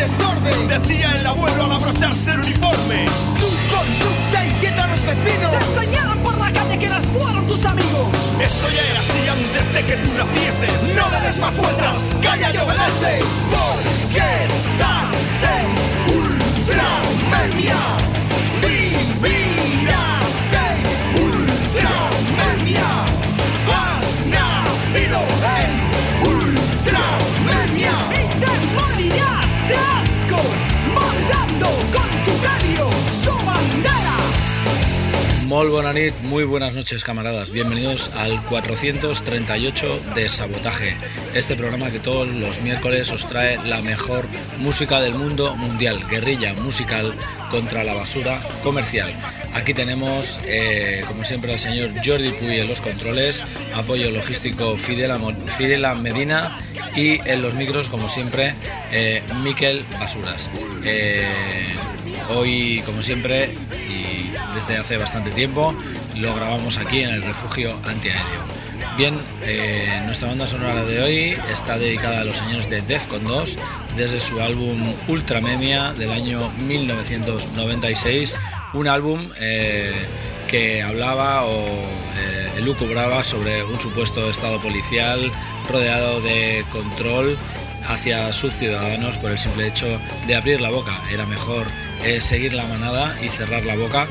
Desorden. Decía el abuelo al abrocharse el uniforme. Tu conducta inquieta a los vecinos. Te enseñaron por la calle que las fueron tus amigos. Esto ya era así antes de que tú nacieses. No le des más vueltas, calla y obedece. Porque estás en ultramemia. Mol Bonanit, muy buenas noches camaradas, bienvenidos al 438 de Sabotaje, este programa que todos los miércoles os trae la mejor música del mundo mundial, guerrilla musical contra la basura comercial. Aquí tenemos, eh, como siempre, al señor Jordi Puy en los controles, apoyo logístico Fidela, Fidela Medina y en los micros, como siempre, eh, Miquel Basuras. Eh, hoy, como siempre, y desde hace bastante tiempo, lo grabamos aquí en el refugio antiaéreo. Bien, eh, nuestra banda sonora de hoy está dedicada a los señores de Defcon 2 desde su álbum Ultramemia del año 1996, un álbum eh, que hablaba o eh, elucubraba sobre un supuesto estado policial rodeado de control hacia sus ciudadanos por el simple hecho de abrir la boca. Era mejor eh, seguir la manada y cerrar la boca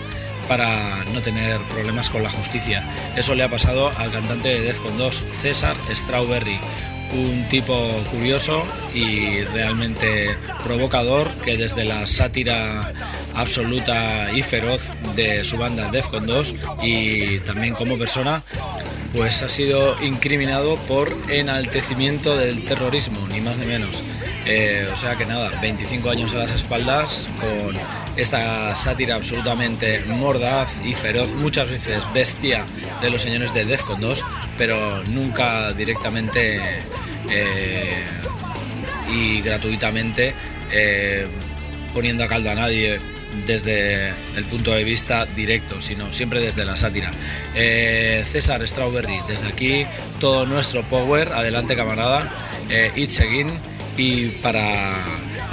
para no tener problemas con la justicia. Eso le ha pasado al cantante de Defcon 2, César Strawberry, un tipo curioso y realmente provocador que desde la sátira absoluta y feroz de su banda Defcon 2 y también como persona pues ha sido incriminado por enaltecimiento del terrorismo, ni más ni menos. Eh, o sea que nada, 25 años a las espaldas con esta sátira absolutamente mordaz y feroz, muchas veces bestia de los señores de Defcon 2, pero nunca directamente eh, y gratuitamente eh, poniendo a caldo a nadie desde el punto de vista directo, sino siempre desde la sátira. César Strawberry, desde aquí todo nuestro power, adelante camarada, it's again y para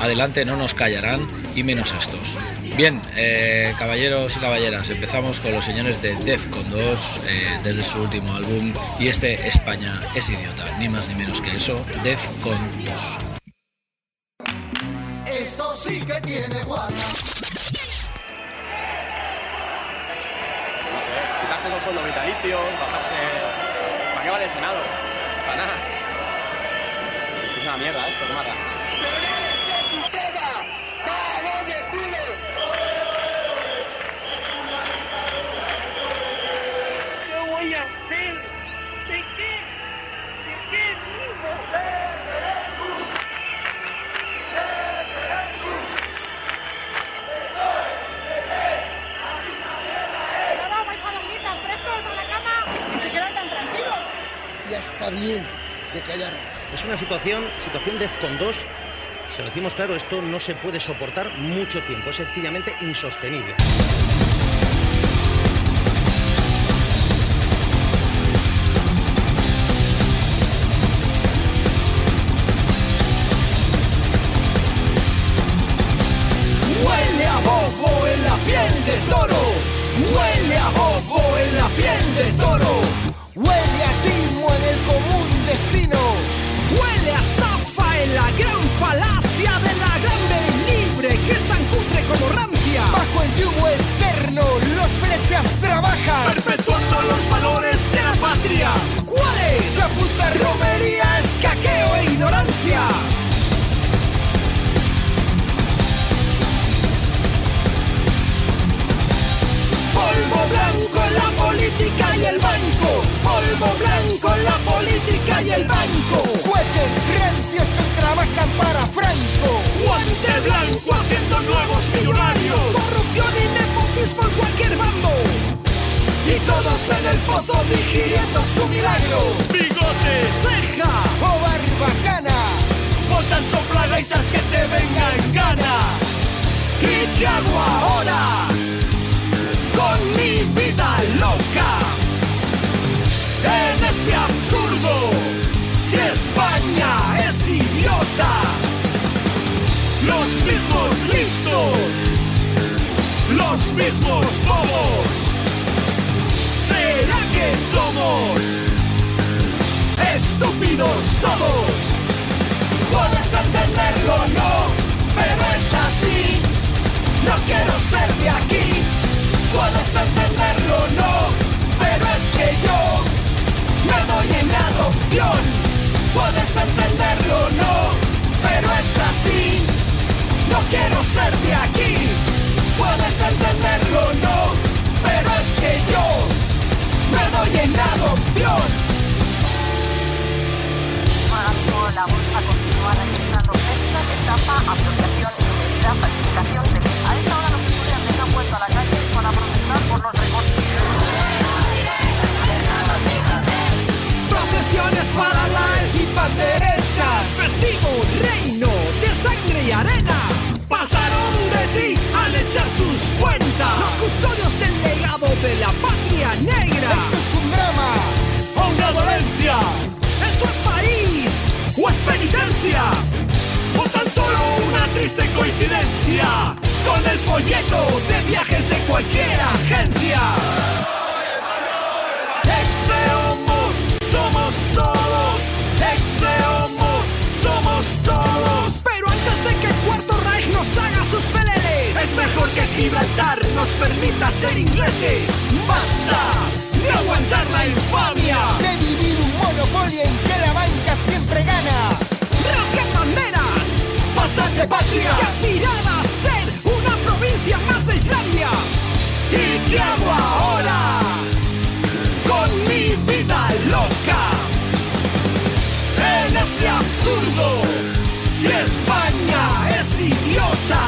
adelante no nos callarán y menos estos. Bien, eh, caballeros y caballeras, empezamos con los señores de Defcon 2 eh, desde su último álbum y este España es idiota, ni más ni menos que eso, Defcon 2. Esto sí que tiene guasa. no sé, quitarse los sueldos vitalicios, bajarse. ¿Para qué vale el Senado? Para nada una mierda esto, mata. ¿Qué voy a ya está bien de callarnos. Es una situación, situación de con dos. Se lo decimos claro, esto no se puede soportar mucho tiempo, es sencillamente insostenible. Patria. ¿Cuáles? Chapuza, romería, escaqueo e ignorancia. Polvo blanco en la política y el banco. Polvo blanco en la política y el banco. Jueces rancios que trabajan para Franco. Guante blanco haciendo nuevos millonarios. Corrupción y nepotismo en cualquier bando. Y todos en el pozo digiriendo su milagro. Bigote, ceja o barbacana. Botan soplagaitas que te vengan gana. ¿Y qué hago ahora? con mi vida loca. En este absurdo, si España es idiota, los mismos listos, los mismos ser de aquí. Puedes entenderlo no, pero es que yo me doy en adopción. Puedes entenderlo no, pero es así. No quiero ser de aquí. Puedes entenderlo no, pero es que yo me doy en adopción. la bolsa continúa registrando apropiación. Procesiones paralaes y panderetas, festivo reino de sangre y arena. Pasaron de ti al echar sus cuentas. Los custodios del legado de la patria negra. Esto es un drama o una dolencia. Esto es país o es penitencia. O tan solo una triste coincidencia con el folleto de viajes de cualquier agencia. Exeomo, somos todos. Exeomo, somos todos. Pero antes de que el cuarto Reich nos haga sus peleles, es mejor que Gibraltar nos permita ser ingleses. ¡Basta! De aguantar la infamia. De vivir un monopolio en que la banca siempre gana. ¡Rasguen banderas! ¡Pasad de patria! Y qué hago ahora? Con mi vida loca. En este absurdo, si España es idiota,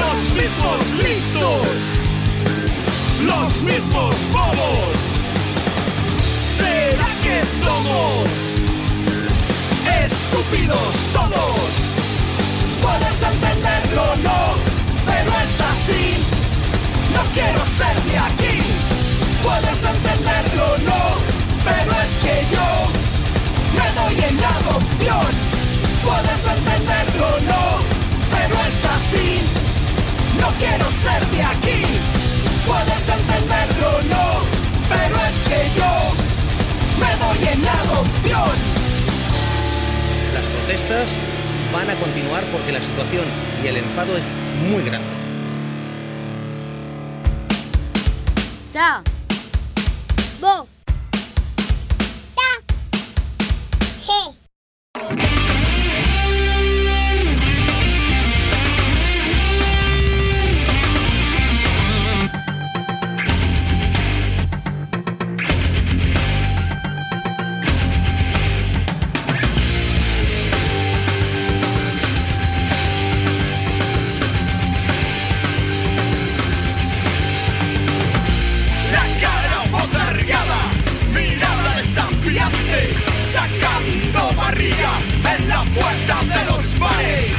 los mismos listos, los mismos bobos. ¿Será que somos estúpidos todos? Puedes entenderlo no, pero es así. No quiero ser de aquí. Puedes entenderlo no, pero es que yo me doy en adopción. Puedes entenderlo no, pero es así. No quiero ser de aquí. Puedes entenderlo no, pero es que yo me doy en adopción. Las protestas van a continuar porque la situación y el enfado es muy grande. Isa. Puerta de los bares.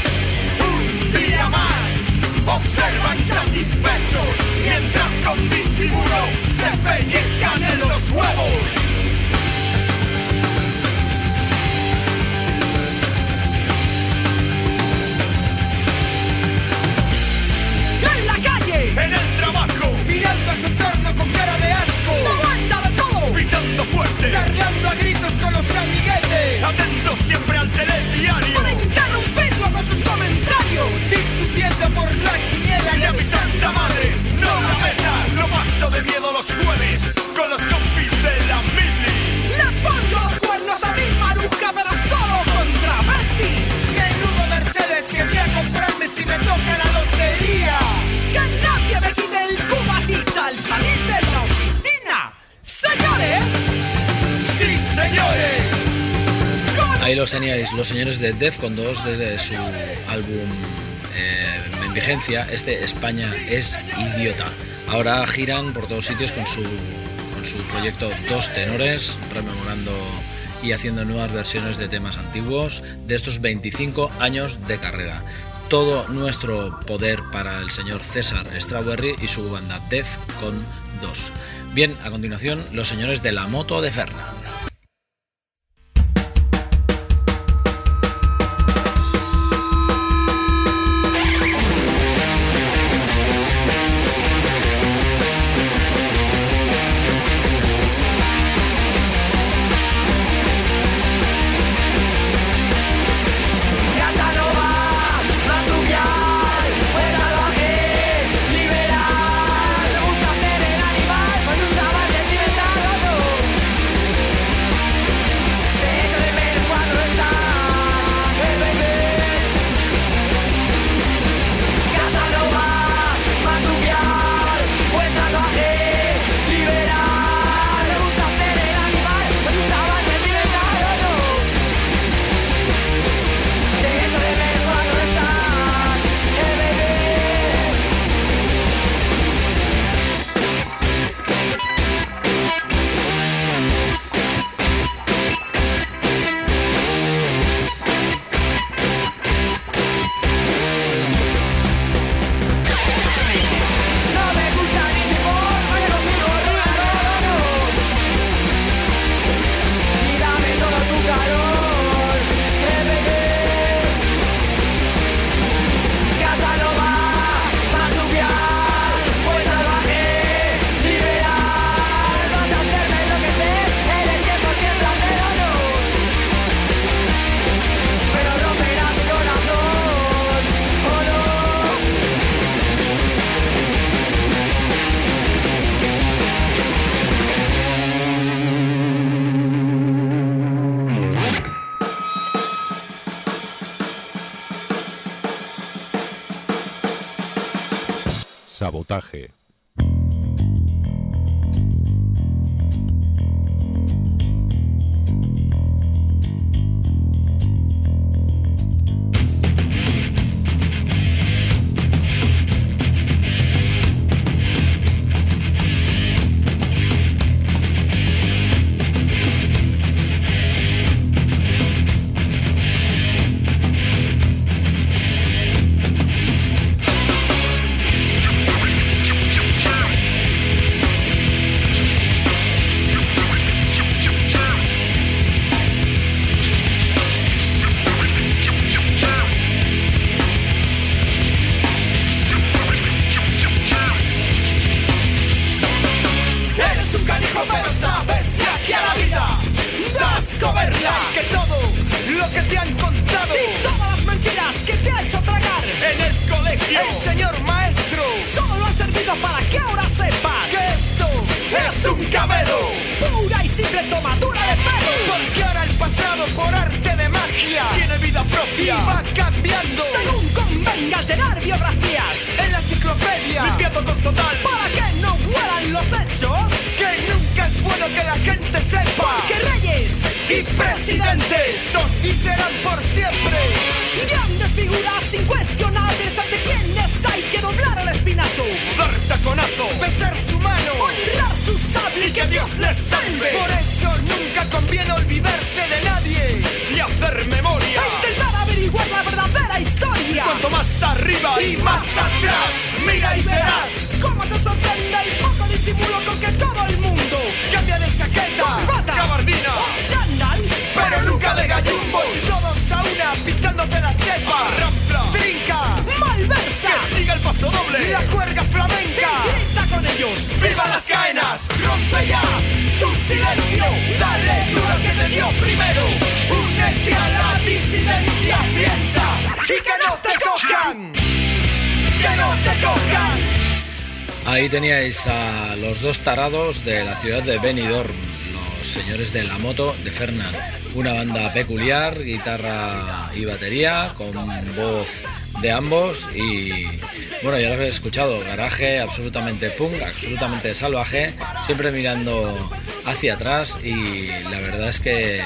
Un día más, observan satisfechos, mientras con disimulo se pellizcan en los huevos. en la calle, en el trabajo, mirando a su entorno con cara de asco. Aguanta de todo, pisando fuerte, charlando a gritos con los amiguetes. Atento siempre telediario, para interrumpirlo con sus comentarios. Discutiendo por la quiniela y a mi santa madre, no la metas. No paso de miedo los jueves con los compis los teníais, los señores de Defcon 2 desde su álbum eh, en vigencia, este España es idiota. Ahora giran por todos sitios con su, con su proyecto Dos Tenores, rememorando y haciendo nuevas versiones de temas antiguos de estos 25 años de carrera. Todo nuestro poder para el señor César Strawberry y su banda Defcon 2. Bien, a continuación, los señores de la moto de Fernand. Disimulo con que todo el mundo cambia de chaqueta, gabardina o chándal, pero nunca de gallumbos y todos a una pisándote la chepa, rampla, trinca, malversa, que siga el paso doble, la cuerda flamenca, y grita con ellos, viva las caenas, rompe ya tu silencio, dale duro que te dio primero, únete a la disidencia, piensa y que no te cojan, que no te cojan. Ahí teníais a los dos tarados de la ciudad de Benidorm, los señores de la moto de Fernand. Una banda peculiar, guitarra y batería, con voz de ambos y bueno, ya lo habéis escuchado, garaje absolutamente punk, absolutamente salvaje, siempre mirando hacia atrás y la verdad es que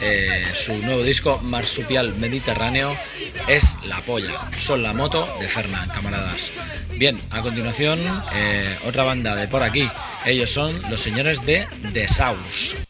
eh, su nuevo disco Marsupial Mediterráneo es la polla, son la moto de Fernand, camaradas. Bien, a continuación eh, otra banda de por aquí, ellos son los señores de The Saus.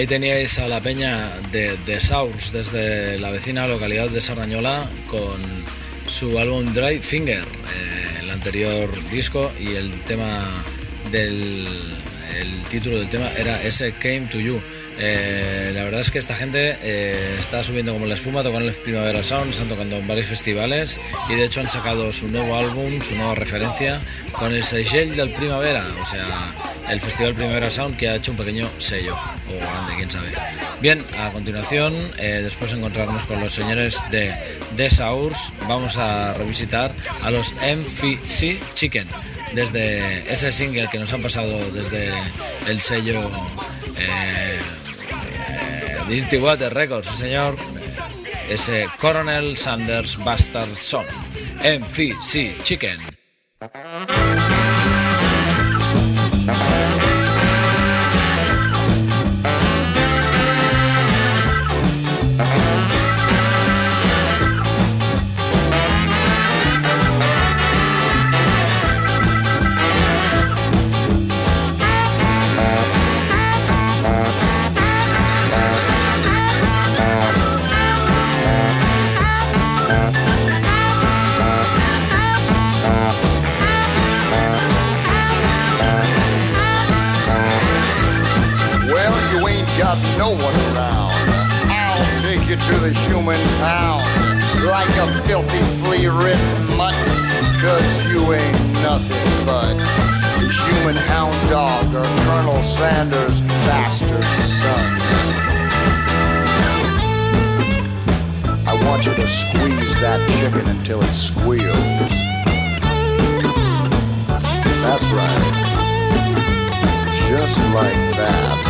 Ahí teníais a la peña de The Sours desde la vecina localidad de Sarrañola con su álbum Dry Finger, eh, el anterior disco y el tema del el título del tema era ese Came to You. Eh, la verdad es que esta gente eh, está subiendo como la espuma, tocando el Primavera Sound, están tocando en varios festivales y de hecho han sacado su nuevo álbum, su nueva referencia con el Seychelles del Primavera, o sea, el Festival Primavera Sound que ha hecho un pequeño sello, Bien, a continuación, eh, después de encontrarnos con los señores de The Sours, vamos a revisitar a los MFC Chicken desde ese single que nos han pasado desde el sello eh, eh, Dirty Water Records, señor, ese Coronel Sanders Bastard Son, MFC Chicken. You to the human pound like a filthy flea ridden mutt. Cause you ain't nothing but a human hound dog or Colonel Sanders' bastard son. I want you to squeeze that chicken until it squeals. That's right. Just like that.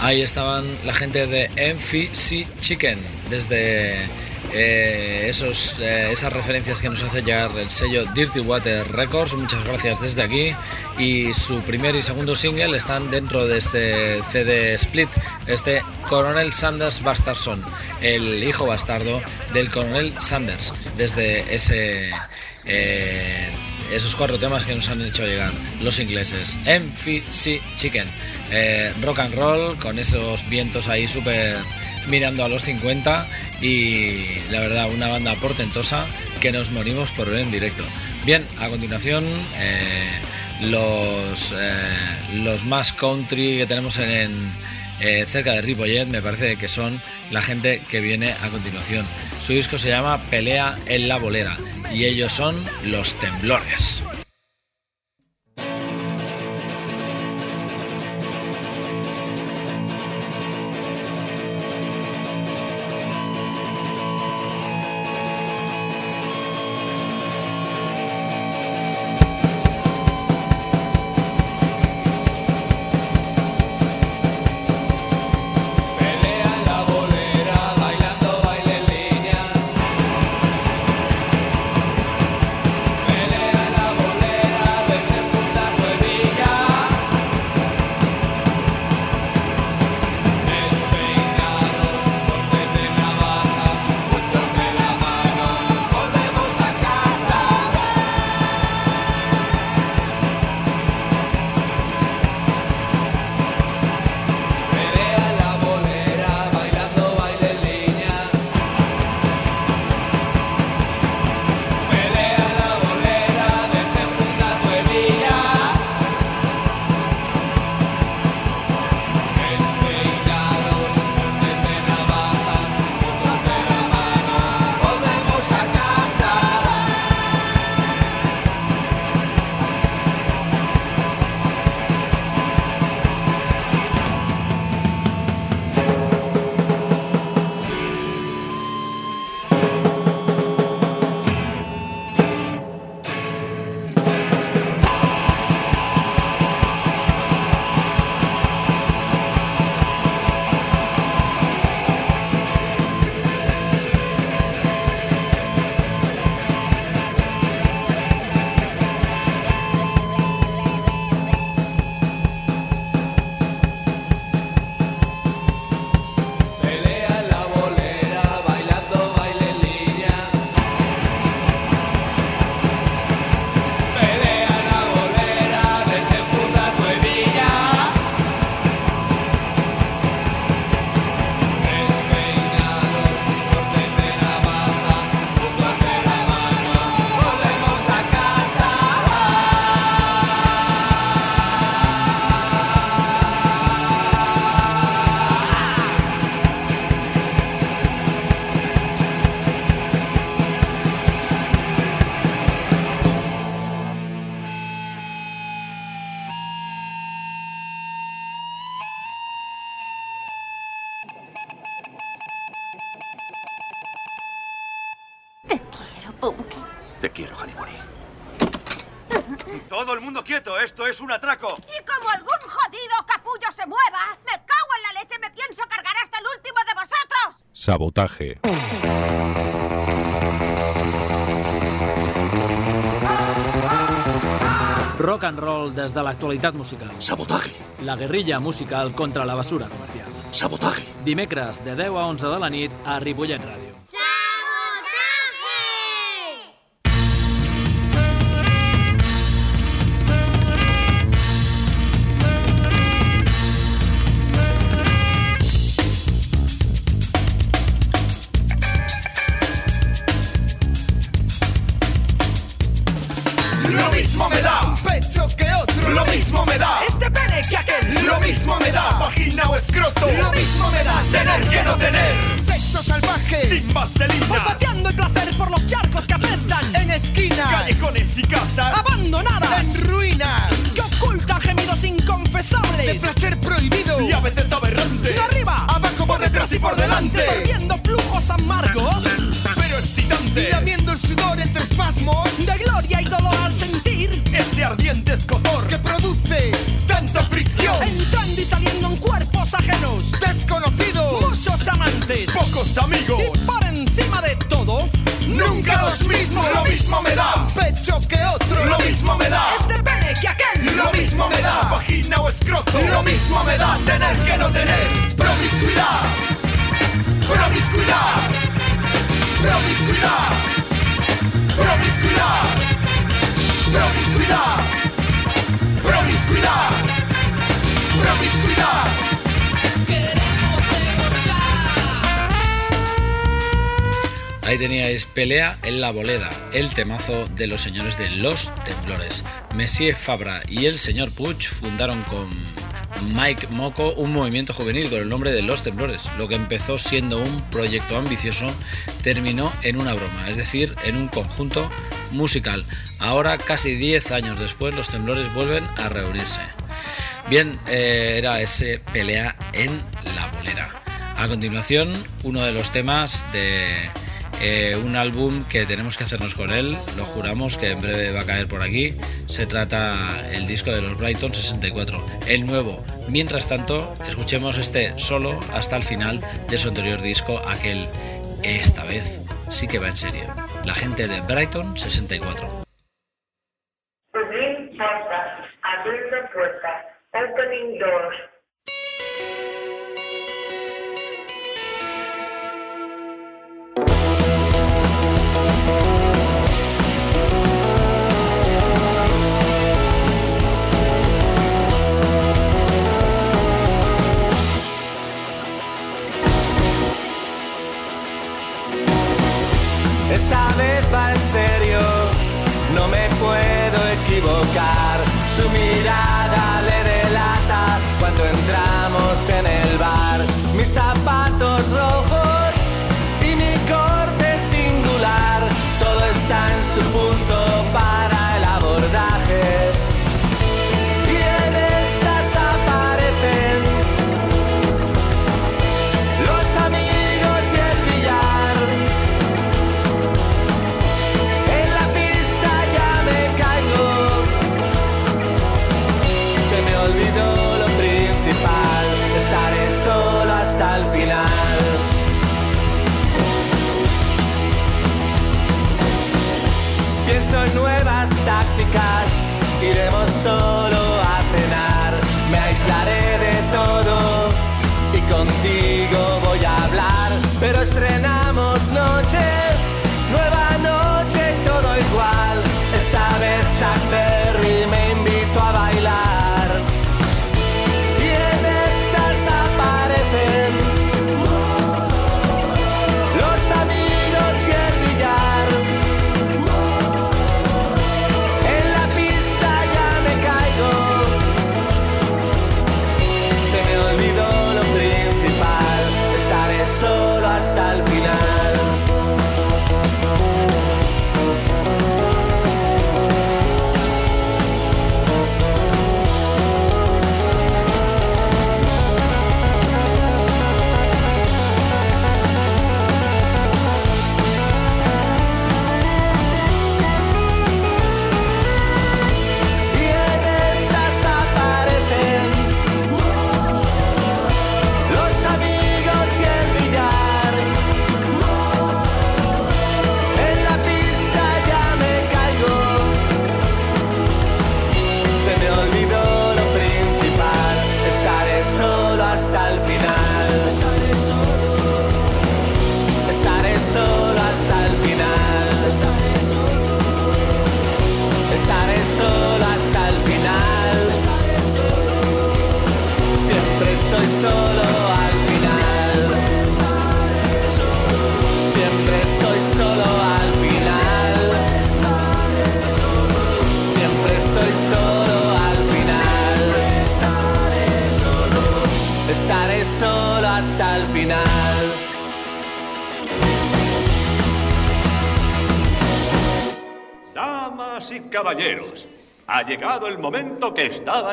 Ahí estaban la gente de MFC Chicken, desde eh, esos, eh, esas referencias que nos hace llegar el sello Dirty Water Records. Muchas gracias desde aquí. Y su primer y segundo single están dentro de este CD Split, este Coronel Sanders Bastardson, el hijo bastardo del Coronel Sanders, desde ese. eh, esos cuatro temas que nos han hecho llegar los ingleses. MFC Chicken. Eh, rock and roll con esos vientos ahí súper mirando a los 50 y la verdad una banda portentosa que nos morimos por ver en directo. Bien, a continuación eh, los, eh, los más country que tenemos en, en, eh, cerca de Ripollet me parece que son la gente que viene a continuación. Su disco se llama Pelea en la Bolera y ellos son Los Temblores. Sabotaje. Rock and roll des de l'actualitat musical. Sabotaje. La guerrilla musical contra la basura comercial. Sabotaje. Dimecres de 10 a 11 de la nit a Ripollet ardiente escozor que produce tanta fricción. Entrando y saliendo en cuerpos ajenos, desconocidos, muchos amantes, pocos amigos. Y por encima de todo, nunca los mismos, lo mismo me da. Pecho que otro, lo mismo me da. Este pene que aquel, lo mismo me da. Vagina o escroto, lo mismo me da. Tener que no tener, promiscuidad, promiscuidad, promiscuidad, promiscuidad, promiscuidad, promiscuidad, promiscuidad. Queremos Ahí teníais Pelea en la Bolera, el temazo de los señores de Los Temblores. Messier Fabra y el señor Puig fundaron con Mike Moco un movimiento juvenil con el nombre de Los Temblores. Lo que empezó siendo un proyecto ambicioso terminó en una broma, es decir, en un conjunto musical. Ahora, casi 10 años después, los temblores vuelven a reunirse. Bien, eh, era ese pelea en la bolera. A continuación, uno de los temas de eh, un álbum que tenemos que hacernos con él, lo juramos que en breve va a caer por aquí. Se trata el disco de los Brighton 64, el nuevo. Mientras tanto, escuchemos este solo hasta el final de su anterior disco, aquel esta vez sí que va en serio. La gente de Brighton 64. Abrir puertas, abriendo puertas, opening doors.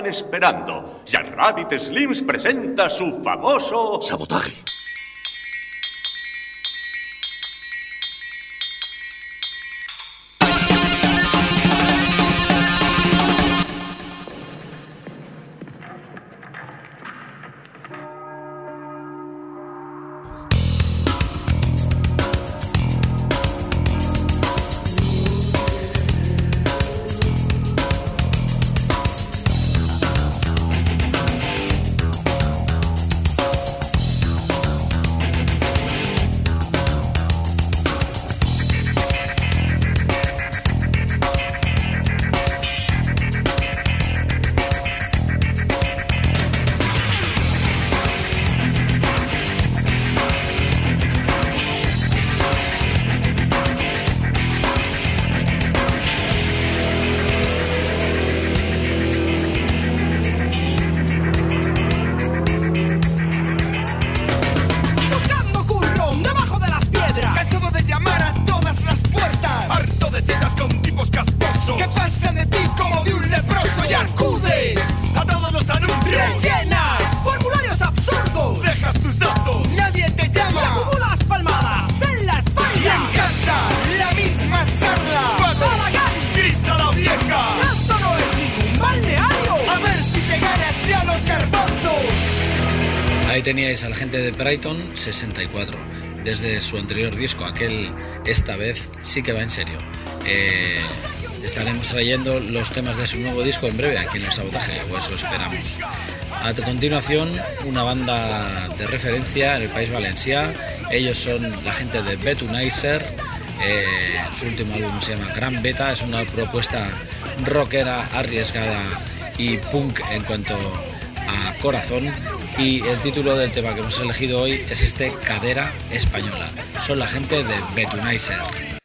Estaban esperando. Jack Rabbit Slims presenta su famoso... Sabotaje. De Brighton 64, desde su anterior disco, aquel esta vez sí que va en serio. Eh, estaremos trayendo los temas de su nuevo disco en breve aquí en el sabotaje, o eso esperamos. A continuación, una banda de referencia en el país valencià. Ellos son la gente de Betunizer. Eh, su último álbum se llama Gran Beta. Es una propuesta rockera, arriesgada y punk en cuanto a corazón. Y el título del tema que hemos elegido hoy es este Cadera Española. Son la gente de Betunizer.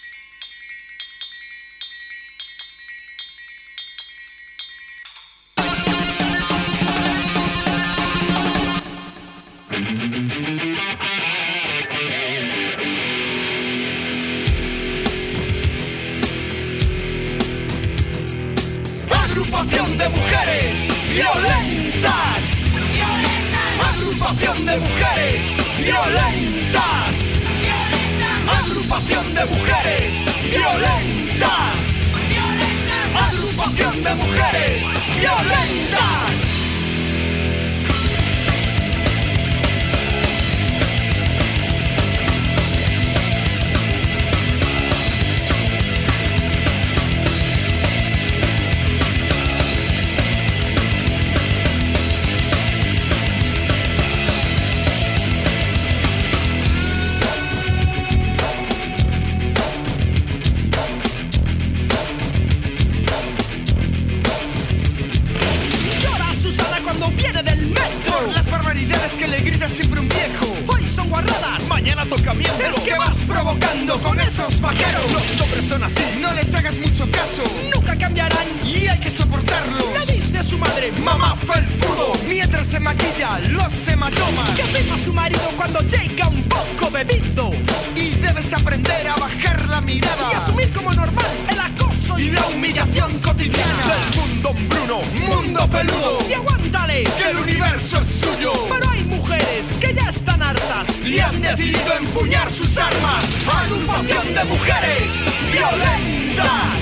Agrupación de mujeres violentas.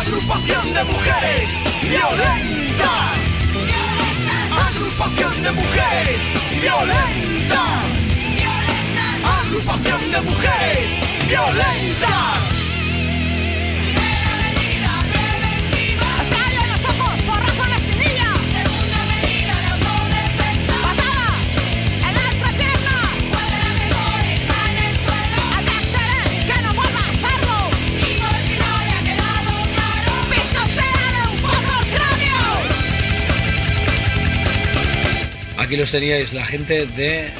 Agrupación de mujeres violentas. Agrupación de mujeres violentas. Agrupación de mujeres violentas. Aquí los teníais, la gente de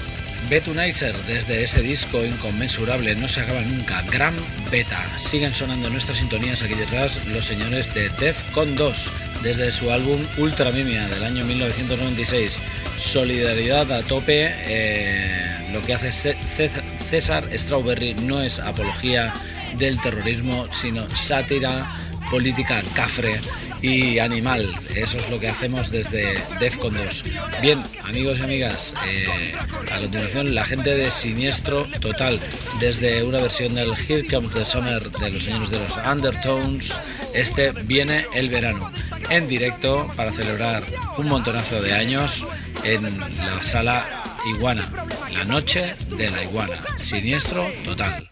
Betunizer, desde ese disco inconmensurable, no se acaba nunca, Gran Beta. Siguen sonando nuestras sintonías aquí detrás los señores de Defcon 2, desde su álbum Ultra Mimia del año 1996. Solidaridad a tope, eh, lo que hace César Strawberry no es apología del terrorismo, sino sátira política cafre y animal. Eso es lo que hacemos desde Defcon 2. Bien, amigos y amigas, eh, a continuación la gente de Siniestro Total, desde una versión del Here Comes the Summer de los señores de los Undertones. Este viene el verano en directo para celebrar un montonazo de años en la sala Iguana, la noche de la Iguana. Siniestro Total.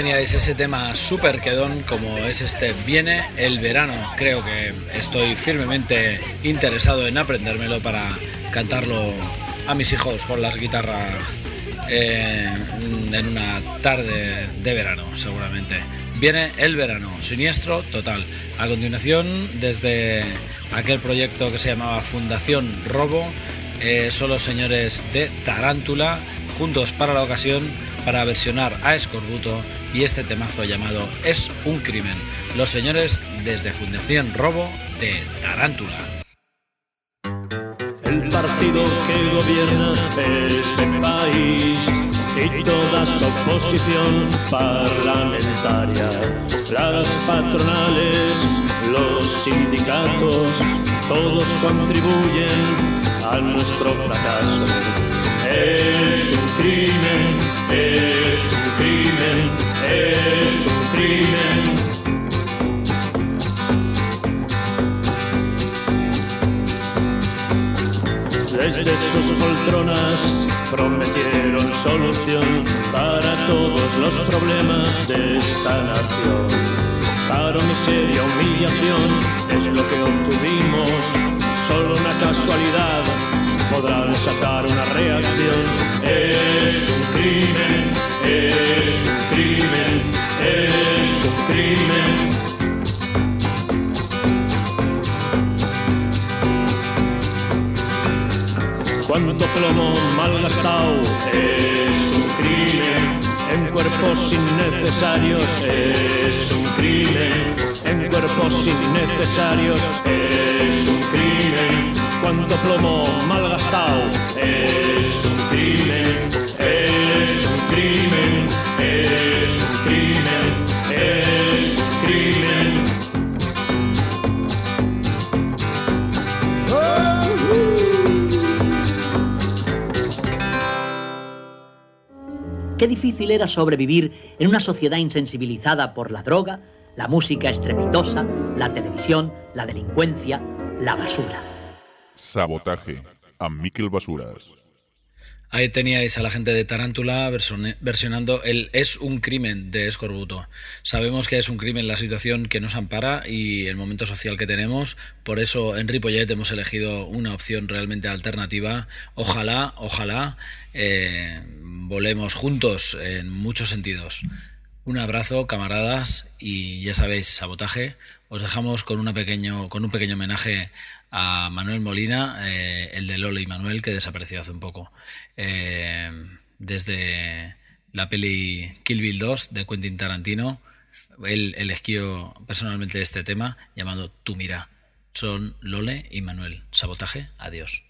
Teníais ese tema súper quedón como es este Viene el verano. Creo que estoy firmemente interesado en aprendérmelo para cantarlo a mis hijos con las guitarras eh, en una tarde de verano, seguramente. Viene el verano, siniestro total. A continuación, desde aquel proyecto que se llamaba Fundación Robo, eh, son los señores de Tarántula, juntos para la ocasión, para versionar a Escorbuto y este temazo llamado Es un crimen. Los señores desde Fundación Robo de Tarántula. El partido que gobierna este país y toda su oposición parlamentaria, las patronales, los sindicatos, todos contribuyen a nuestro fracaso. Es un crimen, es un crimen, es un crimen. Desde sus poltronas prometieron solución para todos los problemas de esta nación. Paro, miseria, humillación es lo que obtuvimos. Solo una casualidad podrá desatar una reacción. Es un crimen, es un crimen, es un crimen. Cuánto plomo malgastado es un crimen en cuerpos innecesarios es un crimen en cuerpos innecesarios es un crimen cuánto plomo malgastado es un crimen es un crimen es un crimen es un crimen Qué difícil era sobrevivir en una sociedad insensibilizada por la droga, la música estrepitosa, la televisión, la delincuencia, la basura. Sabotaje. A Miquel Basuras. Ahí teníais a la gente de Tarántula versionando el Es un crimen de Escorbuto. Sabemos que es un crimen la situación que nos ampara y el momento social que tenemos. Por eso en Ripollet hemos elegido una opción realmente alternativa. Ojalá, ojalá eh, volemos juntos en muchos sentidos. Un abrazo, camaradas, y ya sabéis, sabotaje. Os dejamos con, una pequeño, con un pequeño homenaje a Manuel Molina, eh, el de Lolo y Manuel, que desapareció hace un poco. Eh, desde la peli Kill Bill 2 de Quentin Tarantino, él eligió personalmente este tema llamado Tu Mira. Son Lole y Manuel. Sabotaje, adiós.